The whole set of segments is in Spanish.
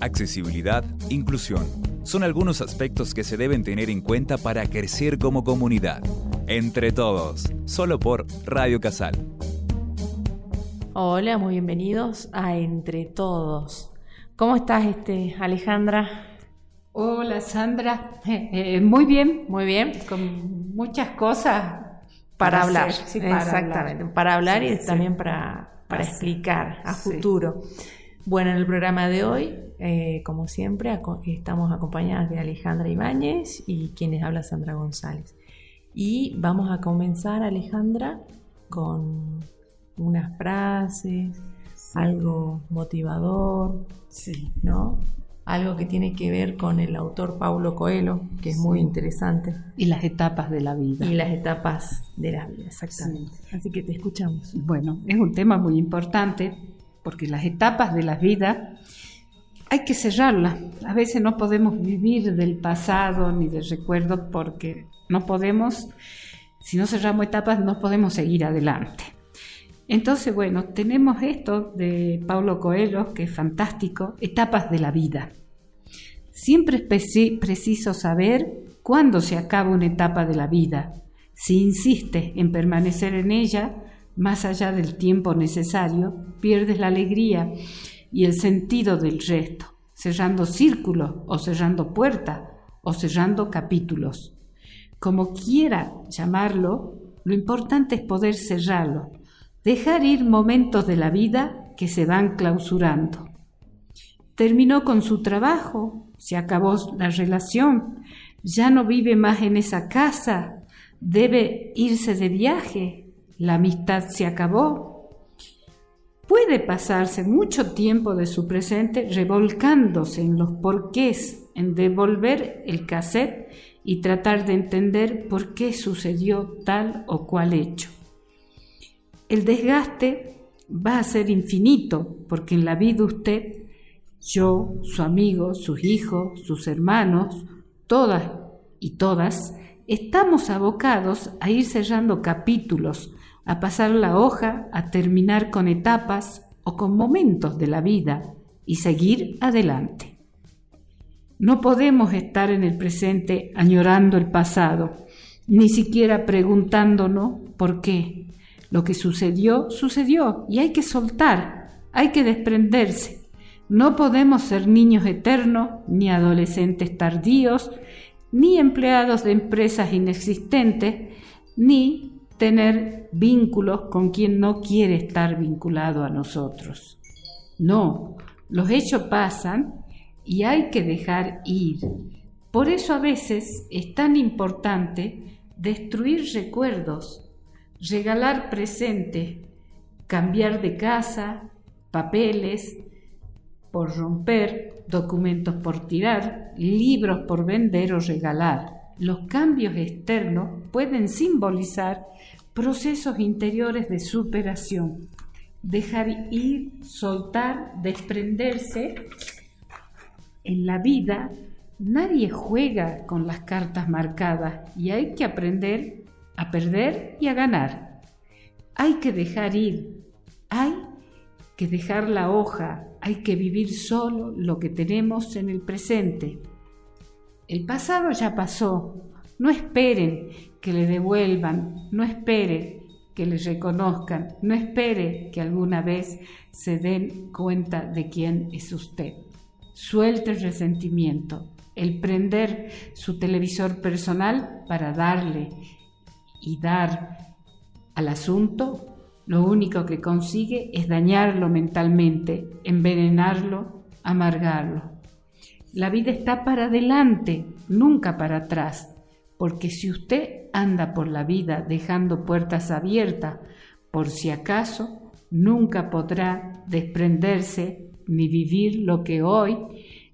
accesibilidad, inclusión. Son algunos aspectos que se deben tener en cuenta para crecer como comunidad. Entre todos, solo por Radio Casal. Hola, muy bienvenidos a Entre Todos. ¿Cómo estás, este, Alejandra? Hola, Sandra. Eh, muy bien. Muy bien. Con muchas cosas para, hablar. Exactamente. Para hablar y también para, para explicar a futuro. Bueno, en el programa de hoy, eh, como siempre, estamos acompañadas de Alejandra Ibáñez y quienes habla Sandra González. Y vamos a comenzar, Alejandra, con unas frases, algo motivador, sí. ¿no? Algo que tiene que ver con el autor Paulo Coelho, que es muy interesante. Y las etapas de la vida. Y las etapas de la vida, exactamente. Así que te escuchamos. Bueno, es un tema muy importante porque las etapas de la vida hay que cerrarlas. A veces no podemos vivir del pasado ni del recuerdo porque no podemos, si no cerramos etapas, no podemos seguir adelante. Entonces, bueno, tenemos esto de Paulo Coelho, que es fantástico, etapas de la vida. Siempre es preciso saber cuándo se acaba una etapa de la vida. Si insiste en permanecer en ella, más allá del tiempo necesario, pierdes la alegría y el sentido del resto, cerrando círculos o cerrando puertas o cerrando capítulos. Como quiera llamarlo, lo importante es poder cerrarlo, dejar ir momentos de la vida que se van clausurando. Terminó con su trabajo, se acabó la relación, ya no vive más en esa casa, debe irse de viaje, la amistad se acabó. Puede pasarse mucho tiempo de su presente revolcándose en los porqués, en devolver el cassette y tratar de entender por qué sucedió tal o cual hecho. El desgaste va a ser infinito porque en la vida usted, yo, su amigo, sus hijos, sus hermanos, todas y todas, estamos abocados a ir cerrando capítulos, a pasar la hoja, a terminar con etapas o con momentos de la vida y seguir adelante. No podemos estar en el presente añorando el pasado, ni siquiera preguntándonos por qué. Lo que sucedió, sucedió y hay que soltar, hay que desprenderse. No podemos ser niños eternos, ni adolescentes tardíos, ni empleados de empresas inexistentes, ni tener vínculos con quien no quiere estar vinculado a nosotros. No, los hechos pasan y hay que dejar ir. Por eso a veces es tan importante destruir recuerdos, regalar presentes, cambiar de casa, papeles por romper, documentos por tirar, libros por vender o regalar. Los cambios externos pueden simbolizar procesos interiores de superación. Dejar ir, soltar, desprenderse. En la vida nadie juega con las cartas marcadas y hay que aprender a perder y a ganar. Hay que dejar ir, hay que dejar la hoja, hay que vivir solo lo que tenemos en el presente. El pasado ya pasó, no esperen que le devuelvan, no espere que le reconozcan, no espere que alguna vez se den cuenta de quién es usted. Suelte el resentimiento, el prender su televisor personal para darle y dar al asunto, lo único que consigue es dañarlo mentalmente, envenenarlo, amargarlo. La vida está para adelante, nunca para atrás porque si usted anda por la vida dejando puertas abiertas, por si acaso, nunca podrá desprenderse ni vivir lo que hoy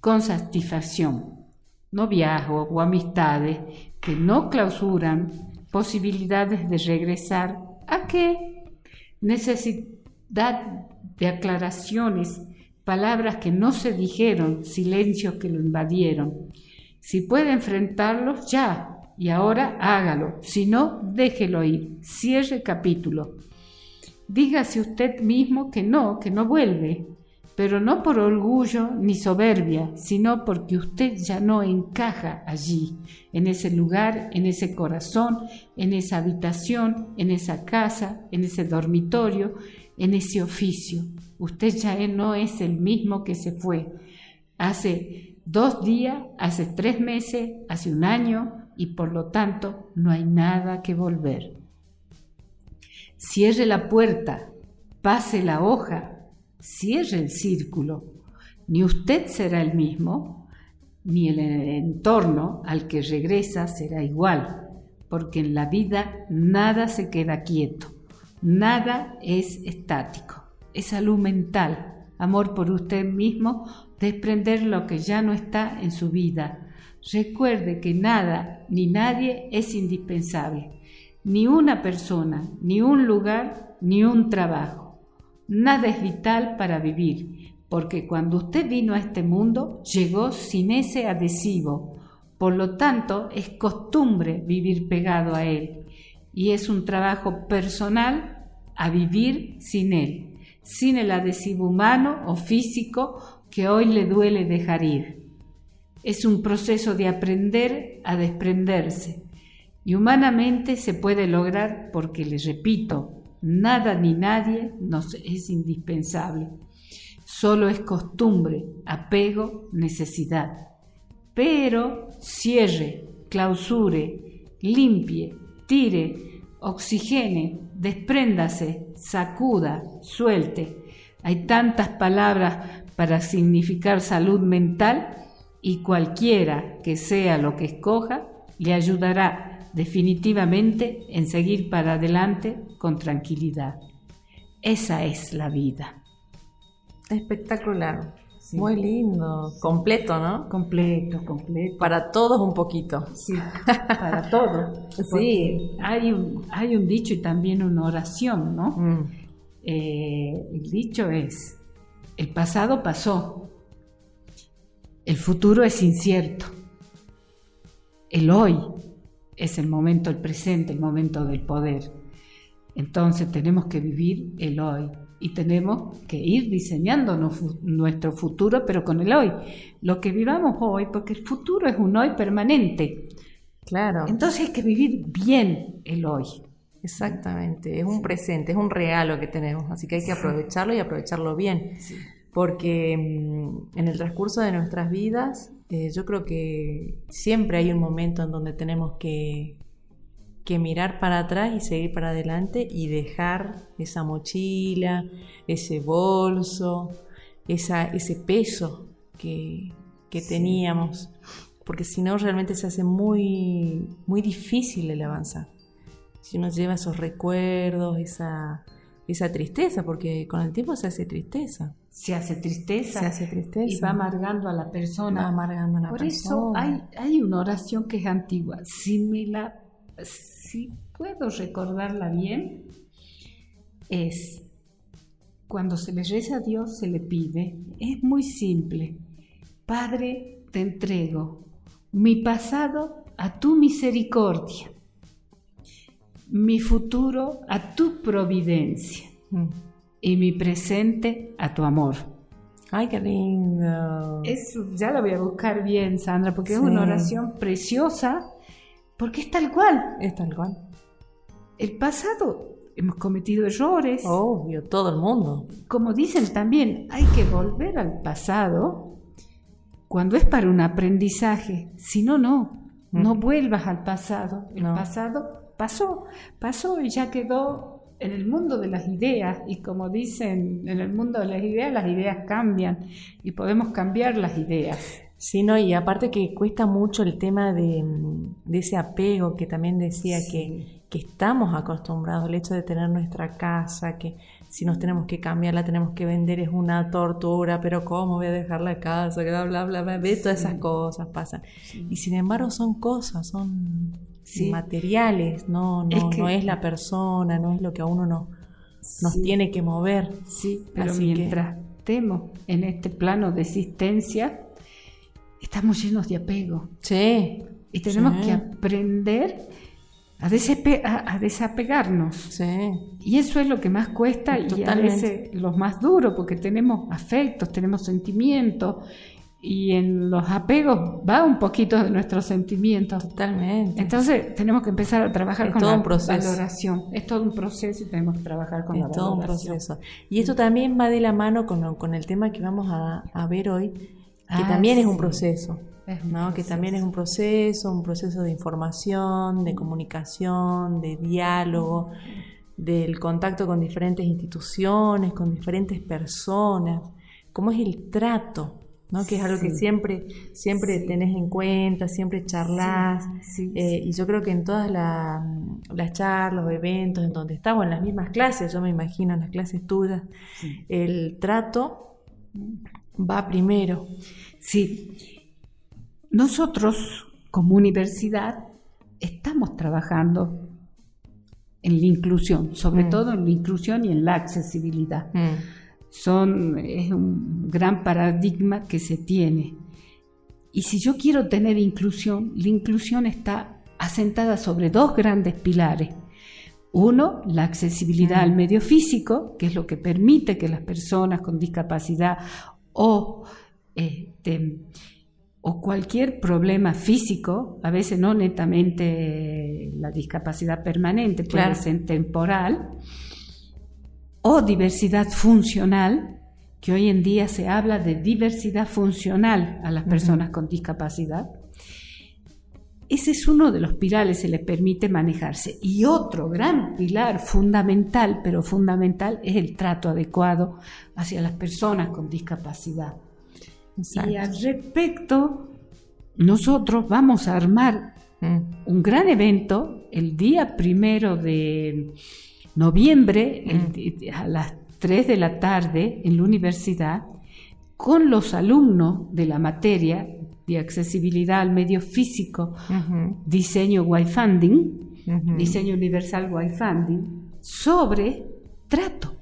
con satisfacción. Noviazgos o amistades que no clausuran posibilidades de regresar a qué? Necesidad de aclaraciones, palabras que no se dijeron, silencios que lo invadieron. Si puede enfrentarlos, ya, y ahora hágalo, si no, déjelo ir, cierre capítulo. Dígase usted mismo que no, que no vuelve, pero no por orgullo ni soberbia, sino porque usted ya no encaja allí, en ese lugar, en ese corazón, en esa habitación, en esa casa, en ese dormitorio, en ese oficio. Usted ya no es el mismo que se fue hace dos días, hace tres meses, hace un año, y por lo tanto no hay nada que volver. Cierre la puerta, pase la hoja, cierre el círculo. Ni usted será el mismo, ni el entorno al que regresa será igual, porque en la vida nada se queda quieto, nada es estático. Es salud mental, amor por usted mismo, desprender lo que ya no está en su vida. Recuerde que nada ni nadie es indispensable, ni una persona, ni un lugar, ni un trabajo. Nada es vital para vivir, porque cuando usted vino a este mundo llegó sin ese adhesivo. Por lo tanto, es costumbre vivir pegado a él y es un trabajo personal a vivir sin él, sin el adhesivo humano o físico que hoy le duele dejar ir. Es un proceso de aprender a desprenderse y humanamente se puede lograr porque, le repito, Nada ni nadie nos es indispensable. Solo es costumbre, apego, necesidad. Pero cierre, clausure, limpie, tire, oxigene, despréndase, sacuda, suelte. Hay tantas palabras para significar salud mental y cualquiera que sea lo que escoja le ayudará definitivamente en seguir para adelante con tranquilidad. Esa es la vida. Espectacular. Muy lindo, completo, ¿no? Completo, completo. Para todos un poquito. Sí, para todos. sí. Hay un, hay un dicho y también una oración, ¿no? Mm. Eh, el dicho es, el pasado pasó, el futuro es incierto, el hoy es el momento, el presente, el momento del poder. Entonces tenemos que vivir el hoy y tenemos que ir diseñando nuestro futuro, pero con el hoy. Lo que vivamos hoy, porque el futuro es un hoy permanente. Claro. Entonces hay que vivir bien el hoy. Exactamente, es un presente, es un regalo que tenemos, así que hay que aprovecharlo y aprovecharlo bien. Porque mm, en el transcurso de nuestras vidas eh, yo creo que siempre hay un momento en donde tenemos que, que mirar para atrás y seguir para adelante y dejar esa mochila, ese bolso, esa, ese peso que, que teníamos, porque si no realmente se hace muy, muy difícil el avanzar. Si uno lleva esos recuerdos, esa, esa tristeza, porque con el tiempo se hace tristeza se hace tristeza. Se hace tristeza. Y va amargando a la persona. amargando a la Por eso hay, hay una oración que es antigua. Si me la, si puedo recordarla bien, es cuando se le reza a Dios, se le pide, es muy simple. Padre, te entrego mi pasado a tu misericordia, mi futuro a tu providencia. Mm y mi presente a tu amor. Ay, qué lindo. Ya lo voy a buscar bien, Sandra, porque es una oración preciosa, porque es tal cual. Es tal cual. El pasado hemos cometido errores. Obvio, todo el mundo. Como dicen también, hay que volver al pasado cuando es para un aprendizaje. Si no, no. No vuelvas al pasado. El pasado pasó, pasó y ya quedó en el mundo de las ideas, y como dicen, en el mundo de las ideas, las ideas cambian y podemos cambiar las ideas. Sí, no, y aparte que cuesta mucho el tema de, ese apego que también decía que, que, estamos acostumbrados, el hecho de tener nuestra casa, que si nos tenemos que cambiar, la tenemos que vender, es una tortura, pero ¿cómo voy a dejar la casa? Bla, bla, bla, bla, todas esas cosas pasan. Y sin embargo son cosas, son materiales, no, no, es no es la persona, no es lo que a uno no, nos tiene que mover. Sí, pero mientras estemos en este plano de existencia, estamos llenos de apego. Sí. Y tenemos que aprender a, desapegarnos. Y eso es lo que más cuesta y a veces lo más duro, porque tenemos afectos, tenemos sentimientos, y en los apegos va un poquito de nuestros sentimientos. Totalmente. Entonces tenemos que empezar a trabajar con la valoración. Es todo un proceso y tenemos que trabajar con la valoración. todo un proceso. Y esto también va de la mano con, con el tema que vamos a, ver hoy, que ah, también es un proceso. ¿no? que también es un proceso, un proceso de información, de comunicación, de diálogo, del contacto con diferentes instituciones, con diferentes personas, cómo es el trato ¿no? que es algo que siempre, siempre tenés en cuenta, siempre charlas. Eh, y yo creo que en todas las charlas o eventos en donde estamos, en las mismas clases, yo me imagino en las clases tuyas, el trato va primero. Sí. Nosotros, como universidad, estamos trabajando en la inclusión, sobre mm. todo en la inclusión y en la accesibilidad. Mm son, es un gran paradigma que se tiene. Y si yo quiero tener inclusión, la inclusión está asentada sobre dos grandes pilares. Uno, la accesibilidad al medio físico, que es lo que permite que las personas con discapacidad o, este, o cualquier problema físico, a veces no netamente la discapacidad permanente, puede ser temporal, o diversidad funcional, que hoy en día se habla de diversidad funcional a las personas con discapacidad. Ese es uno de los pilares que le permite manejarse. Y otro gran pilar fundamental, pero fundamental, es el trato adecuado hacia las personas con discapacidad. Y al respecto, nosotros vamos a armar mm. un gran evento el día primero de noviembre a las 3 de la tarde en la universidad con los alumnos de la materia de accesibilidad al medio físico, diseño Wi-Funding, diseño universal Wi-Funding, sobre trato.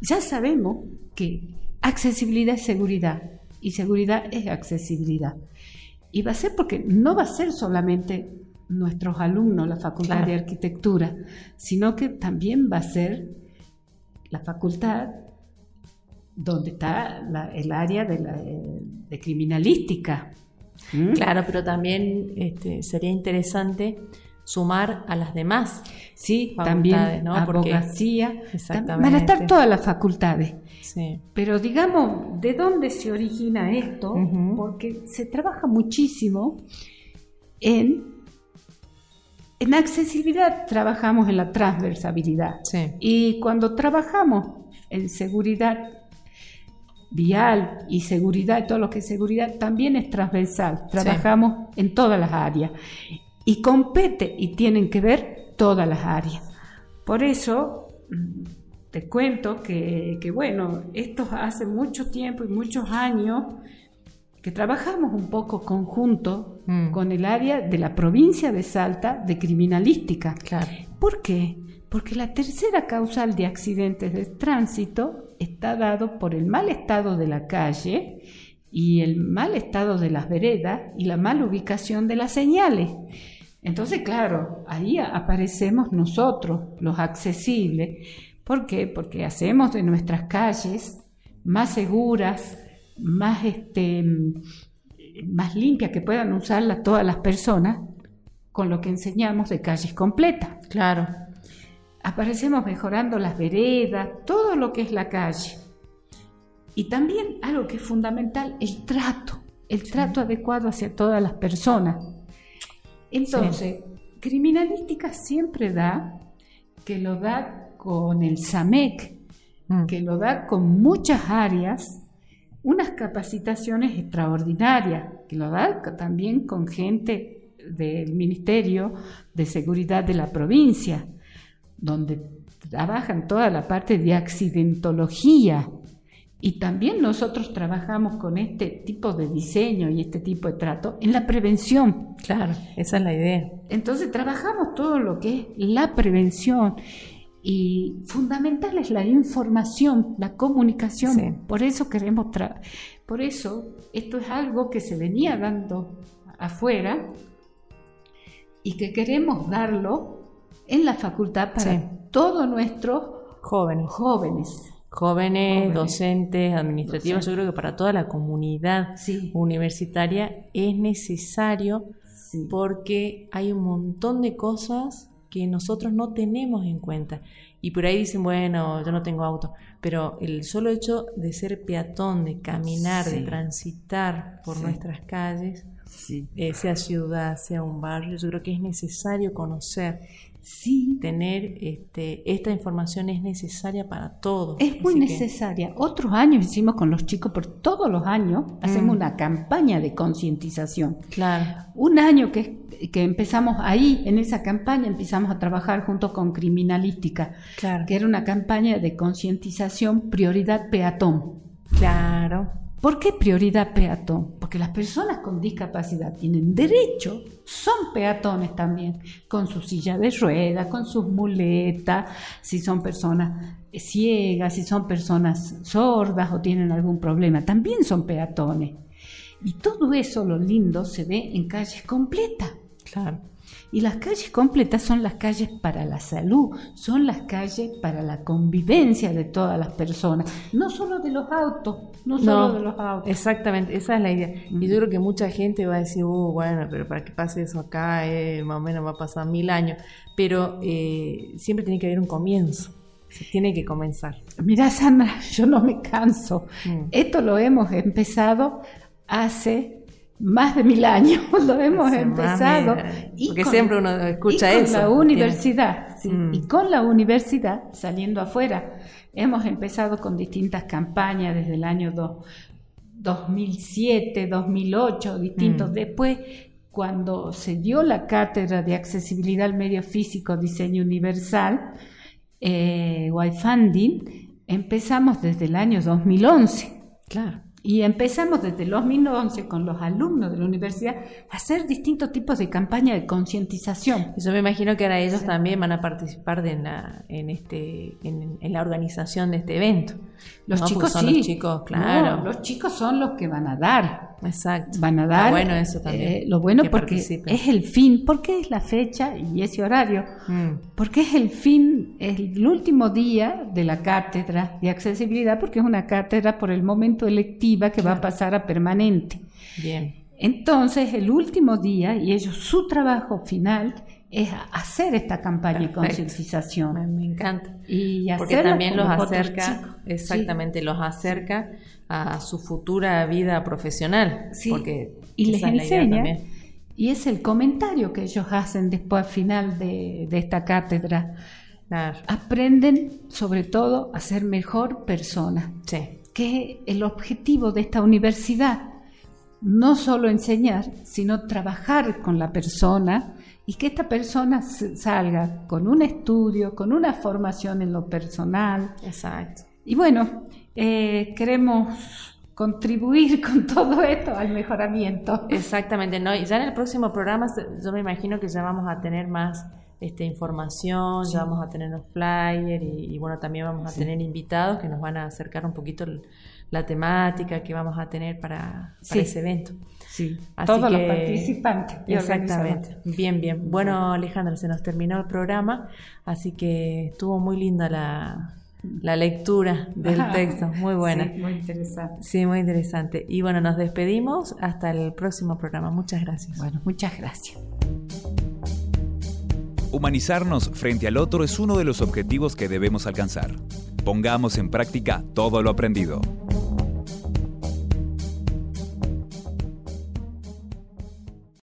ya sabemos que accesibilidad es seguridad y seguridad es accesibilidad. Y va a ser porque no va a ser solamente nuestros alumnos la Facultad de Arquitectura, sino que también va a ser la facultad donde está el área de, criminalística. ¿Mm? Claro, pero también este, sería interesante sumar a las demás. Sí, también ¿no? abogacía. Van a estar todas las facultades. Sí. Pero digamos, ¿de dónde se origina esto? Porque se trabaja muchísimo en en accesibilidad trabajamos en la transversabilidad. Y cuando trabajamos en seguridad vial y seguridad, todo lo que es seguridad, también es transversal. Trabajamos en todas las áreas. Y compete y tienen que ver todas las áreas. Por eso mm, te cuento que, que bueno, esto hace mucho tiempo y muchos años que trabajamos un poco conjunto mm. con el área de la provincia de Salta de criminalística. ¿Por qué? Porque la tercera causal de accidentes de tránsito está dado por el mal estado de la calle y el mal estado de las veredas y la mala ubicación de las señales. Entonces, claro, ahí aparecemos nosotros, los accesibles. ¿Por qué? Porque hacemos de nuestras calles más seguras, más, este, más limpia que puedan usarla todas las personas con lo que enseñamos de calles completas. Claro. Aparecemos mejorando las veredas, todo lo que es la calle. Y también algo que es fundamental, el trato, el trato adecuado hacia todas las personas. Entonces, criminalística siempre da, que lo da con el SAMEC, mm. que lo da con muchas áreas unas capacitaciones extraordinarias, que lo da también con gente del Ministerio de Seguridad de la provincia, donde trabajan toda la parte de accidentología. Y también nosotros trabajamos con este tipo de diseño y este tipo de trato en la prevención. Claro, esa es la idea. Entonces trabajamos todo lo que es la prevención y fundamental es la información, la comunicación. Por eso queremos, por eso esto es algo que se venía dando afuera y que queremos darlo en la facultad para todos nuestros jóvenes. jóvenes. Jóvenes, docentes, administrativos, yo creo que para toda la comunidad universitaria es necesario porque hay un montón de cosas que nosotros no tenemos en cuenta. Y por ahí dicen, bueno, yo no tengo auto, pero el solo hecho de ser peatón, de caminar, de transitar por nuestras calles, eh, sea ciudad, sea un barrio, yo creo que es necesario conocer. Sí. Tener este, esta información es necesaria para todos. Es muy necesaria. Otros años hicimos con los chicos, por todos los años hacemos mm. una campaña de concientización. Claro. Un año que, que, empezamos ahí, en esa campaña, empezamos a trabajar junto con Criminalística, claro. que era una campaña de concientización prioridad peatón. Claro. ¿Por qué prioridad peatón? Porque las personas con discapacidad tienen derecho, son peatones también, con su silla de ruedas, con sus muletas, si son personas ciegas, si son personas sordas o tienen algún problema, también son peatones. Y todo eso, lo lindo, se ve en calles completas. Claro. Y las calles completas son las calles para la salud, son las calles para la convivencia de todas las personas, no solo de los autos, no solo de los autos. Exactamente, esa es la idea. Y yo creo que mucha gente va a decir, uh, bueno, pero para que pase eso acá, eh, más o menos va a pasar mil años. Pero eh, siempre tiene que haber un comienzo. Se tiene que comenzar. Mira, Sandra, yo no me canso. Mm. Esto lo hemos empezado hace más de mil años lo hemos empezado. y porque siempre uno escucha y con La universidad, mm. y con la universidad saliendo afuera. Hemos empezado con distintas campañas desde el año 2007, 2008, distintos. Mm. Después, cuando se dio la cátedra de accesibilidad al medio físico, diseño universal, eh, Funding, empezamos desde el año 2011. Claro. Y empezamos desde el 2011 con los alumnos de la universidad a hacer distintos tipos de campaña de concientización. Yo me imagino que ahora ellos también van a participar de la, en, este, en, la organización de este evento. Los chicos sí. Los chicos, claro. los chicos son los que van a dar. Exacto. Van a dar. bueno eso también. Eh, lo bueno porque es el fin. porque es la fecha y ese horario? Mm. Porque es el fin, es el último día de la cátedra de accesibilidad, porque es una cátedra por el momento electiva que va a pasar a permanente. Bien. Entonces, el último día, y ellos, su trabajo final es hacer esta campaña de concientización. Me, encanta. Y Porque también los acerca, exactamente, los acerca a su futura vida profesional. Sí. Porque y les enseña. Y es el comentario que ellos hacen después al final de, esta cátedra. Aprenden sobre todo a ser mejor persona. Sí. Que es el objetivo de esta universidad. No solo enseñar, sino trabajar con la persona y que esta persona salga con un estudio, con una formación en lo personal. Exacto. Y bueno, eh, queremos contribuir con todo esto al mejoramiento. Exactamente, ¿no? Y ya en el próximo programa yo me imagino que ya vamos a tener más este, información, ya vamos a tener los flyers y, bueno, también vamos a tener invitados que nos van a acercar un poquito la temática que vamos a tener para, para ese evento. Sí, todos los participantes. Exactamente. Bien, bien. Bueno, Alejandra, se nos terminó el programa, así que estuvo muy linda la, lectura del texto, muy buena. Sí, muy interesante. Sí, muy interesante. Y bueno, nos despedimos hasta el próximo programa. Muchas gracias. Bueno, muchas gracias. Humanizarnos frente al otro es uno de los objetivos que debemos alcanzar. Pongamos en práctica todo lo aprendido.